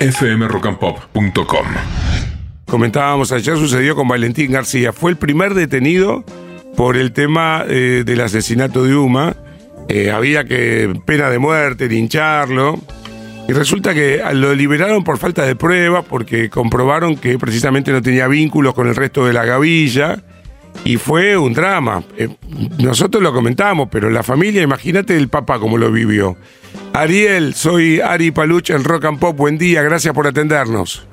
fmrockandpop.com. Comentábamos ayer, sucedió con Valentín García. Fue el primer detenido por el tema eh, del asesinato de Uma. Eh, había que pena de muerte, lincharlo. Y resulta que lo liberaron por falta de prueba, porque comprobaron que precisamente no tenía vínculos con el resto de la gavilla. Y fue un drama. Eh, nosotros lo comentamos, pero la familia, imagínate el papá cómo lo vivió. Ariel, soy Ari Paluch en Rock and Pop. Buen día, gracias por atendernos.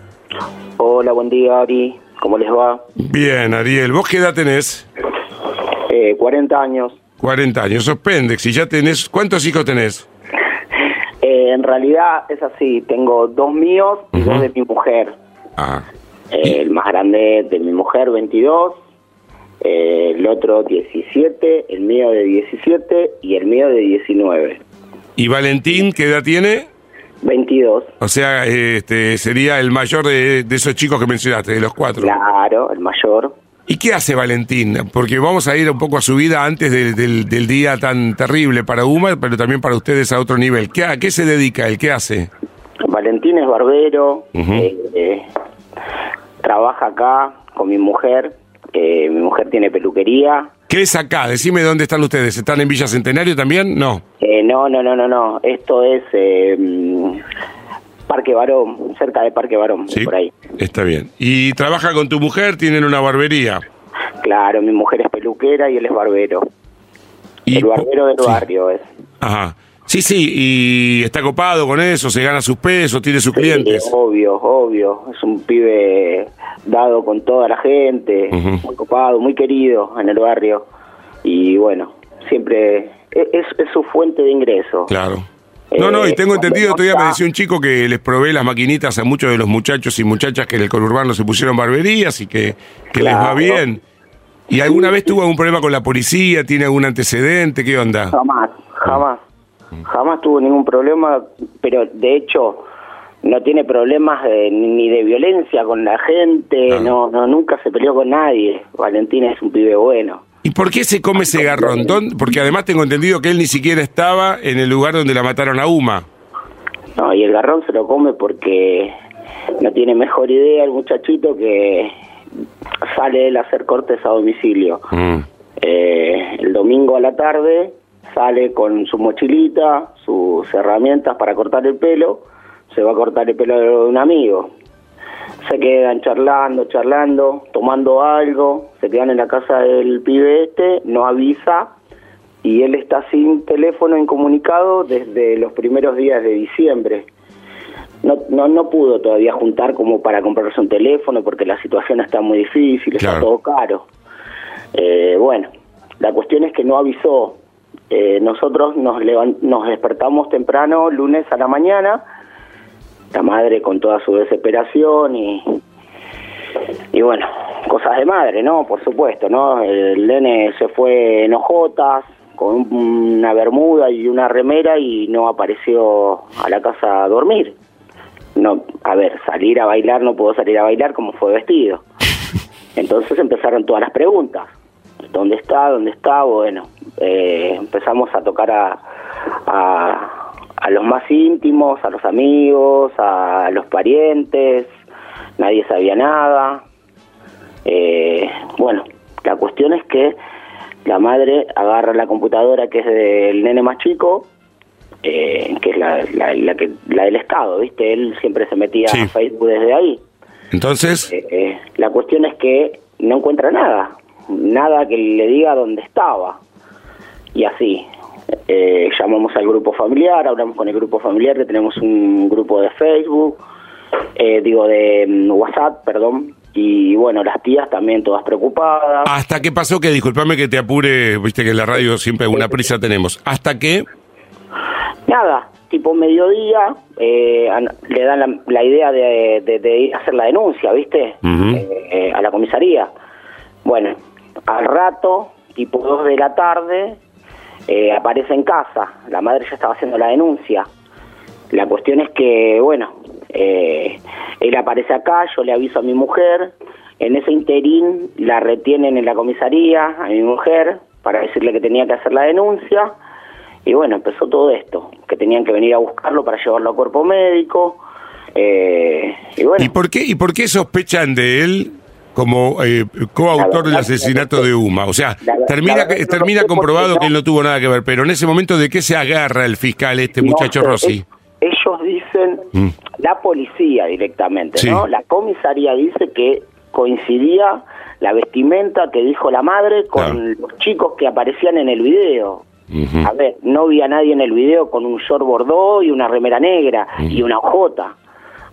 Hola, buen día, Ari. ¿Cómo les va? Bien, Ariel. ¿Vos qué edad tenés? Eh, 40 años. 40 años. Sos pendex y ya tenés... ¿Cuántos hijos tenés? Eh, en realidad es así. Tengo dos míos y dos de mi mujer. Ah. Eh, el más grande de mi mujer, 22. eh, el otro, 17. El mío de 17 y el mío de 19. ¿Y Valentín qué edad tiene? 22. O sea, este sería el mayor de, de esos chicos que mencionaste, de los cuatro. Claro, el mayor. ¿Y qué hace Valentín? Porque vamos a ir un poco a su vida antes de- del, del día tan terrible para Uma, pero también para ustedes a otro nivel. ¿Qué, ¿A qué se dedica él? ¿Qué hace? Valentín es barbero. Eh, eh, trabaja acá con mi mujer. eh, mi mujer tiene peluquería. ¿Qué es acá? Decime dónde están ustedes. ¿Están en Villa Centenario también? No. Eh, no, no, no, no, no. Esto es eh, Parque Barón, cerca de Parque Barón, Sí. por ahí. Está bien. ¿Y trabaja con tu mujer? ¿Tienen una barbería? Claro, mi mujer es peluquera y él es barbero. Y el barbero del sí. barrio es. Ajá. Sí, sí, y está copado con eso, se gana sus pesos, tiene sus clientes. Obvio, obvio. Es un pibe dado con toda la gente, muy copado, muy querido en el barrio. Y bueno, siempre es, es- es su fuente de ingreso. Claro. No, no, y tengo Eh, entendido, todavía me decía un chico que les probé las maquinitas a muchos de los muchachos y muchachas que en el conurbano se pusieron barberías y que, que les va bien. ¿Y alguna vez tuvo algún problema con la policía? ¿Tiene algún antecedente? ¿Qué onda? Jamás, jamás. Jamás tuvo ningún problema, pero de hecho no tiene problemas de- ni de violencia con la gente, Ah. no, no, nunca se peleó con nadie. Valentín es un pibe bueno. ¿Y por qué se come ese garrón? ¿Dónde- Porque además tengo entendido que él ni siquiera estaba en el lugar donde la mataron a Uma. No, y el garrón se lo come porque no tiene mejor idea el muchachito que sale él a hacer cortes a domicilio. Mm. Eh, el domingo a la tarde sale con su mochilita, sus herramientas para cortar el pelo, se va a cortar el pelo de un amigo. Se quedan charlando, charlando, tomando algo, se quedan en la casa del pibe este, no avisa y él está sin teléfono incomunicado desde los primeros días de diciembre. No, no, no pudo todavía juntar como para comprarse un teléfono porque la situación está muy difícil, está todo caro. Eh, bueno, la cuestión es que no avisó. Eh, nosotros nos, nos despertamos temprano, lunes a la mañana, la madre con toda su desesperación y, y bueno, cosas de madre, ¿no? Por supuesto, ¿no? El nene se fue en hojotas, con un- una bermuda y una remera y no apareció a la casa a dormir. No, a ver, salir a bailar, no puedo salir a bailar como fue vestido. Entonces empezaron todas las preguntas. ¿Dónde está? ¿Dónde está? Bueno, eh, empezamos a tocar a, a, a los más íntimos, a los amigos, a los parientes. Nadie sabía nada. Eh, bueno, la cuestión es que la madre agarra la computadora que es del nene más chico, eh, que es la, la, la que, la del Estado, ¿viste? Él siempre se metía Sí. a Facebook desde ahí. Entonces, eh, la cuestión es que no encuentra nada, nada que le diga dónde estaba. Y así, eh, llamamos al grupo familiar, hablamos con el grupo familiar, que tenemos un grupo de Facebook, eh, digo de mm, WhatsApp, perdón, y bueno, las tías también todas preocupadas. ¿hasta qué pasó que, discúlpame que te apure, viste que en la radio siempre alguna prisa tenemos, hasta que... Nada, tipo mediodía, eh, le dan la, la idea de, de- de ir a hacer la denuncia, ¿viste? Eh, eh, a la comisaría. Bueno, al rato, tipo 2 de la tarde, eh, aparece en casa. La madre ya estaba haciendo la denuncia. La cuestión es que, bueno, eh, él aparece acá, yo le aviso a mi mujer. En ese interín la retienen en la comisaría a mi mujer para decirle que tenía que hacer la denuncia. Y bueno, empezó todo esto, que tenían que venir a buscarlo para llevarlo a cuerpo médico. Eh, y bueno, ¿Y por qué, y por qué sospechan de él como eh, coautor del asesinato de Uma? O sea, termina, termina comprobado que él no tuvo nada que ver, pero en ese momento, ¿de qué se agarra el fiscal, este muchacho Rossi? Ellos dicen, Mm. la policía directamente, Sí. ¿no? La comisaría dice que coincidía la vestimenta que dijo la madre con Claro. los chicos que aparecían en el video. A ver, no vi a nadie en el video con un short bordó y una remera negra y una ojota.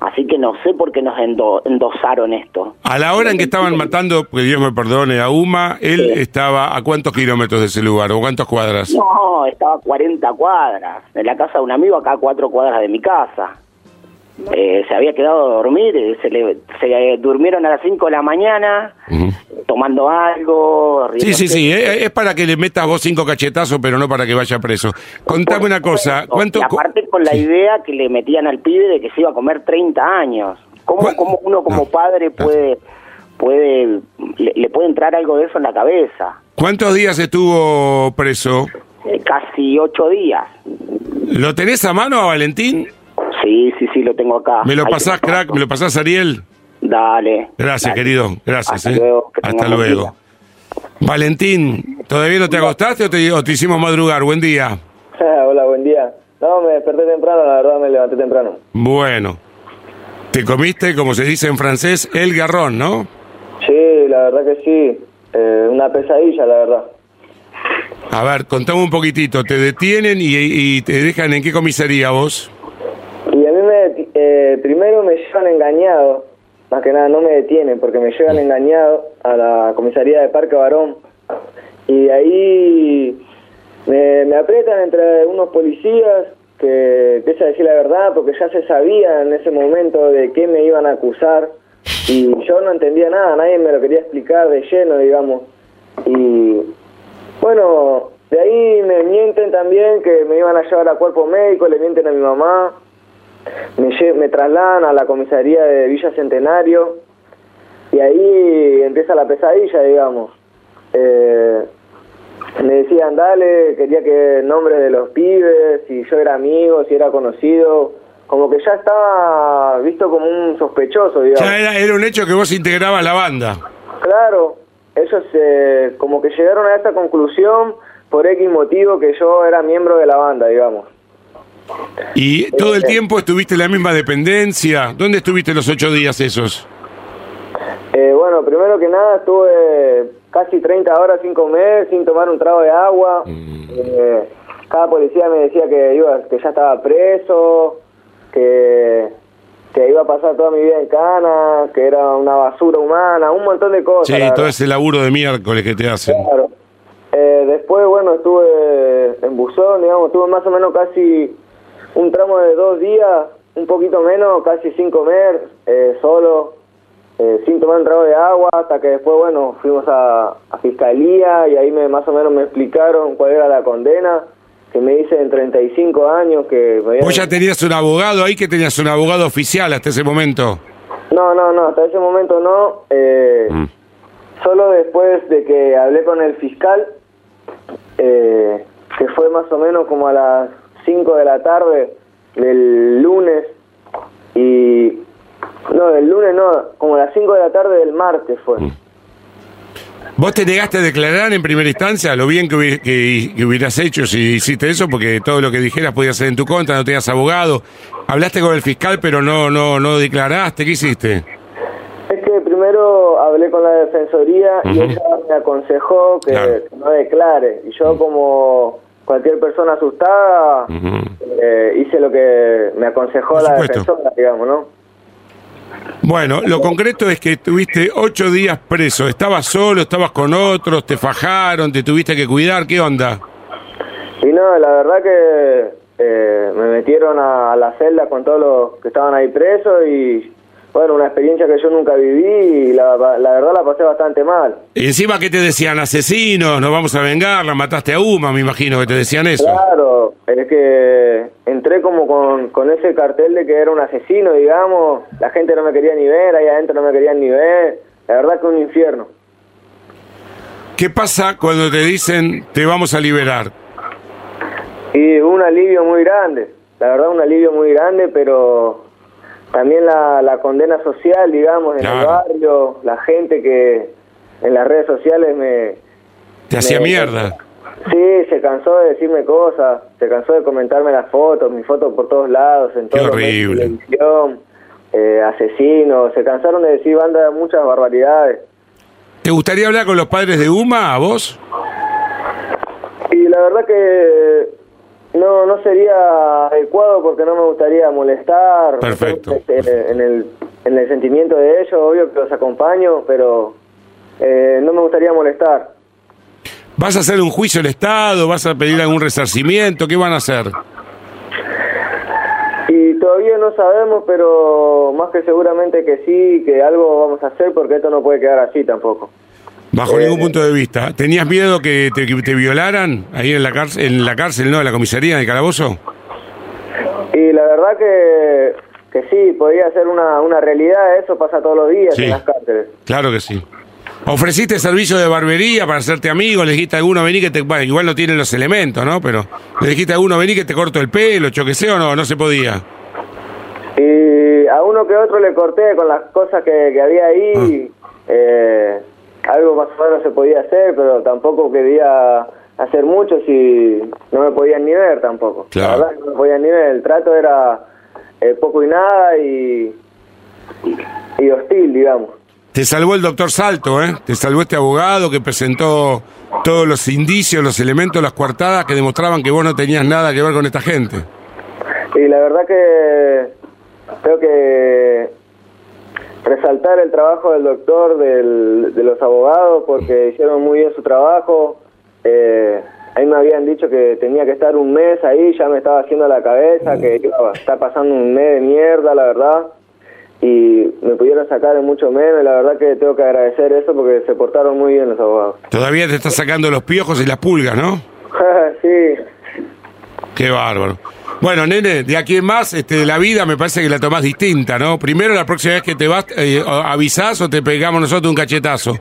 Así que no sé por qué nos endo- endosaron esto. A la hora en que estaban matando, que Dios me perdone, a Uma, él Sí. estaba a cuántos kilómetros de ese lugar o cuántas cuadras. No, estaba a 40 cuadras. En la casa de un amigo, acá a cuatro cuadras de mi casa. Eh, se había quedado a dormir, eh, se, le, se durmieron a las 5 de la mañana, tomando algo. Sí, sí, sí, eh, es para que le metas vos cinco cachetazos, pero no para que vaya preso. Contame una cosa, ¿cuánto? Y aparte con la Sí. idea que le metían al pibe de que se iba a comer 30 años. ¿Cómo, ¿Cuál- cómo uno como No. padre puede, puede le, le puede entrar algo de eso en la cabeza? ¿Cuántos días estuvo preso? Eh, casi ocho días. ¿Lo tenés a mano a Valentín? Sí, sí, sí, lo tengo acá. ¿Me lo Ahí pasás, te- crack? ¿Me lo pasás, Ariel? Dale. Gracias, dale. querido. Gracias, Hasta eh. luego, Hasta luego. Valentín, ¿todavía no te acostaste o te, o te hicimos madrugar? Buen día. Hola, buen día. No, me desperté temprano, la verdad me levanté temprano. Bueno, te comiste, como se dice en francés, el garrón, ¿no? Sí, la verdad que sí. Eh, una pesadilla, la verdad. A ver, contame un poquitito. ¿Te detienen y, y te dejan en qué comisaría vos? Eh, primero me llevan engañado, más que nada no me detienen porque me llevan engañado a la comisaría de Parque Barón. Y ahí me, me aprietan entre unos policías que empieza a decir la verdad porque ya se sabía en ese momento de qué me iban a acusar. Y yo no entendía nada, nadie me lo quería explicar de lleno, digamos. Y bueno, de ahí me mienten también que me iban a llevar a cuerpo médico, le mienten a mi mamá, me, lle- me trasladan a la comisaría de Villa Centenario y ahí empieza la pesadilla, digamos. Eh, me decían, dale, quería que nombre de los pibes, si yo era amigo, si era conocido, como que ya estaba visto como un sospechoso, digamos. Ya era, era un hecho que vos integrabas la banda. Claro, ellos eh, como que llegaron a esa conclusión por X motivo que yo era miembro de la banda, digamos. Y todo el tiempo estuviste en la misma dependencia. ¿Dónde estuviste los ocho días esos? Eh, bueno, primero que nada estuve casi 30 horas sin comer, sin tomar un trago de agua. Eh, cada policía me decía que iba, que ya estaba preso, que, que iba a pasar toda mi vida en cana, que era una basura humana, un montón de cosas. Sí, todo ese laburo de miércoles que te hacen. Claro. Eh, después, bueno, estuve en buzón, digamos, estuve más o menos casi un tramo de dos días, un poquito menos, casi sin comer, eh, solo, eh, sin tomar un trago de agua, hasta que después, bueno, fuimos a, a fiscalía y ahí me, más o menos me explicaron cuál era la condena, que me dice en 35 años que me habían- Vos ya tenías un abogado ahí, que tenías un abogado oficial hasta ese momento. No, no, no, hasta ese momento no. eh, Mm. Solo después de que hablé con el fiscal, eh, que fue más o menos como a las 5 de la tarde del lunes, y... No, del lunes no, como a las 5 de la tarde del martes fue. ¿Vos te negaste a declarar en primera instancia lo bien que, hubi- que- que hubieras hecho si hiciste eso? Porque todo lo que dijeras podía ser en tu contra, no tenías abogado. Hablaste con el fiscal, pero no, no, no declaraste. ¿Qué hiciste? Es que primero hablé con la defensoría y ella me aconsejó que Claro. no declare. Y yo como cualquier persona asustada, eh, hice lo que me aconsejó la defensora, digamos, ¿no? Bueno, lo concreto es que estuviste ocho días preso. ¿Estabas solo? ¿Estabas con otros? ¿Te fajaron? ¿Te tuviste que cuidar? ¿Qué onda? Y no, la verdad que eh, me metieron a, a la celda con todos los que estaban ahí presos y bueno, una experiencia que yo nunca viví y la, la verdad la pasé bastante mal. Y encima que te decían asesinos, nos vamos a vengar, la mataste a Uma, me imagino que te decían eso. Claro, es que entré como con, con ese cartel de que era un asesino, digamos, la gente no me quería ni ver, ahí adentro no me querían ni ver, la verdad que un infierno. ¿Qué pasa cuando te dicen te vamos a liberar? Y un alivio muy grande, la verdad un alivio muy grande, pero también la, la condena social, digamos, en el barrio, la gente que en las redes sociales me... Te hacía mierda. Sí, se cansó de decirme cosas, se cansó de comentarme las fotos, mis fotos por todos lados, en Qué los medios de horrible. televisión, eh, asesinos, se cansaron de decir banda muchas barbaridades. ¿Te gustaría hablar con los padres de Uma, a vos? Y la verdad que no no sería adecuado porque no me gustaría molestar. Perfecto. Este, En el, en el sentimiento de ellos, obvio que los acompaño, pero eh, no me gustaría molestar. ¿Vas a hacer un juicio al Estado? ¿Vas a pedir algún resarcimiento? ¿Qué van a hacer? Y todavía no sabemos, pero más que seguramente que sí, que algo vamos a hacer porque esto no puede quedar así tampoco. Bajo Eh, ningún punto de vista. ¿Tenías miedo que te, que te violaran ahí en la cárcel, en la cárcel, no, en la comisaría, en el calabozo? Y la verdad que, que sí, podría ser una, una realidad, eso pasa todos los días Sí. en las cárceles. Claro que sí. ¿Ofreciste servicio de barbería para hacerte amigo? ¿Le dijiste a alguno vení que te... Bueno, igual no tienen los elementos, ¿no? Pero le dijiste a alguno vení que te corto el pelo, choquesé o no, no se podía. Y a uno que otro le corté con las cosas que, que había ahí. Ah. eh, algo más o menos se podía hacer, pero tampoco quería hacer mucho si no me podían ni ver tampoco. Claro. La verdad no me podían ni ver. El trato era eh, poco y nada y, y hostil, digamos. Te salvó el doctor Salto, ¿eh? Te salvó este abogado que presentó todos los indicios, los elementos, las coartadas que demostraban que vos no tenías nada que ver con esta gente. Y la verdad que creo que resaltar el trabajo del doctor, del, de los abogados, porque hicieron muy bien su trabajo. Eh, ahí me habían dicho que tenía que estar un mes ahí, ya me estaba haciendo la cabeza, que iba a estar pasando un mes de mierda, la verdad. Y me pudieron sacar en muchos memes, la verdad que tengo que agradecer eso porque se portaron muy bien los abogados. Todavía te estás sacando los piojos y las pulgas, ¿no? sí, Qué bárbaro. Bueno, nene, de aquí en más, este, la vida me parece que la tomás distinta, ¿no? Primero, la próxima vez que te vas, eh, o avisás o te pegamos nosotros un cachetazo.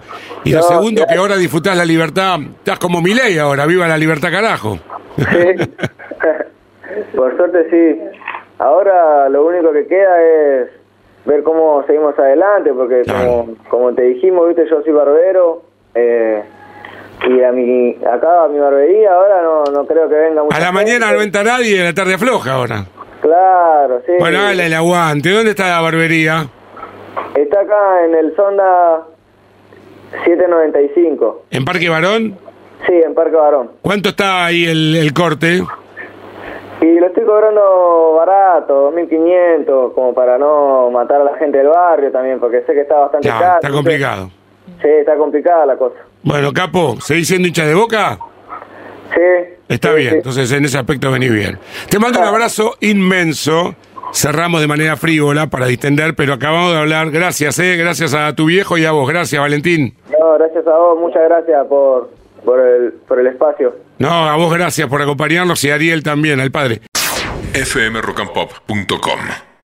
Y lo segundo, ya- que ahora disfrutás la libertad. Estás como mi ley ahora, viva la libertad, carajo. Sí. Por suerte sí. Ahora lo único que queda es ver cómo seguimos adelante, porque Claro. como, como te dijimos, viste, yo soy barbero, eh, y a mi, acá a mi barbería ahora no, no creo que venga mucha A la gente. mañana no entra nadie y a la tarde afloja ahora. Claro, sí. Bueno, hágale el aguante. ¿Dónde está la barbería? Está acá en el Sonda 795. ¿En Parque Varón? Sí, en Parque Barón. ¿Cuánto está ahí el, el corte? Y lo estoy cobrando barato, 2.500, como para no matar a la gente del barrio también, porque sé que está bastante caro. está complicado. Sí, está complicada la cosa. Bueno, Capo, ¿seguís siendo hincha de boca? Sí. Está sí, bien, sí. entonces en ese aspecto vení bien. Te mando un abrazo inmenso. Cerramos de manera frívola para distender, pero acabamos de hablar. Gracias, eh, gracias a tu viejo y a vos. Gracias, Valentín. No, gracias a vos, muchas gracias por, por, el, por el espacio. No, a vos gracias por acompañarnos y a Ariel también, al padre. fmrockandpop.com